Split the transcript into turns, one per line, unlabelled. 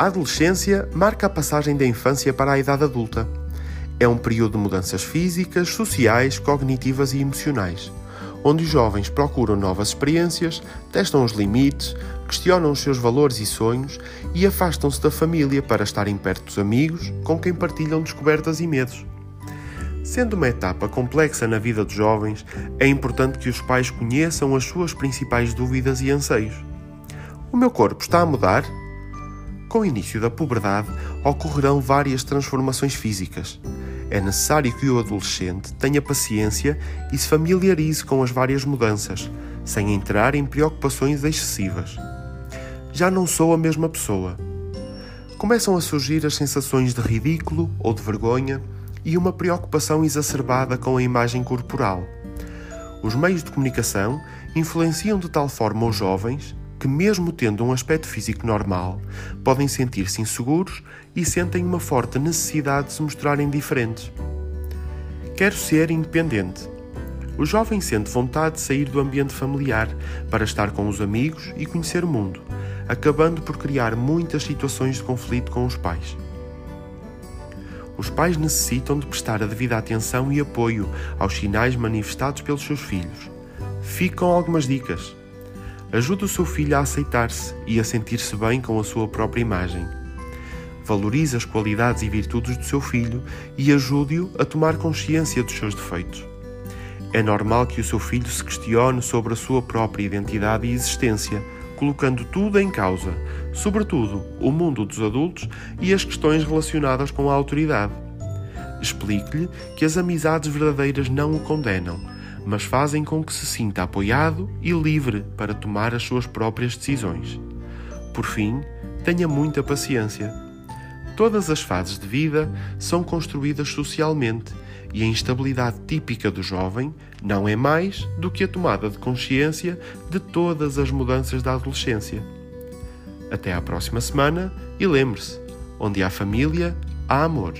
A adolescência marca a passagem da infância para a idade adulta. É um período de mudanças físicas, sociais, cognitivas e emocionais, onde os jovens procuram novas experiências, testam os limites, questionam os seus valores e sonhos e afastam-se da família para estarem perto dos amigos com quem partilham descobertas e medos. Sendo uma etapa complexa na vida dos jovens, é importante que os pais conheçam as suas principais dúvidas e anseios. O meu corpo está a mudar? Com o início da puberdade, ocorrerão várias transformações físicas. É necessário que o adolescente tenha paciência e se familiarize com as várias mudanças, sem entrar em preocupações excessivas. Já não sou a mesma pessoa. Começam a surgir as sensações de ridículo ou de vergonha e uma preocupação exacerbada com a imagem corporal. Os meios de comunicação influenciam de tal forma os jovens que, mesmo tendo um aspecto físico normal, podem sentir-se inseguros e sentem uma forte necessidade de se mostrarem diferentes. Quero ser independente. O jovem sente vontade de sair do ambiente familiar para estar com os amigos e conhecer o mundo, acabando por criar muitas situações de conflito com os pais. Os pais necessitam de prestar a devida atenção e apoio aos sinais manifestados pelos seus filhos. Ficam algumas dicas. Ajude o seu filho a aceitar-se e a sentir-se bem com a sua própria imagem. Valorize as qualidades e virtudes do seu filho e ajude-o a tomar consciência dos seus defeitos. É normal que o seu filho se questione sobre a sua própria identidade e existência, colocando tudo em causa, sobretudo o mundo dos adultos e as questões relacionadas com a autoridade. Explique-lhe que as amizades verdadeiras não o condenam, mas fazem com que se sinta apoiado e livre para tomar as suas próprias decisões. Por fim, tenha muita paciência. Todas as fases de vida são construídas socialmente e a instabilidade típica do jovem não é mais do que a tomada de consciência de todas as mudanças da adolescência. Até à próxima semana e lembre-se: onde há família, há amor.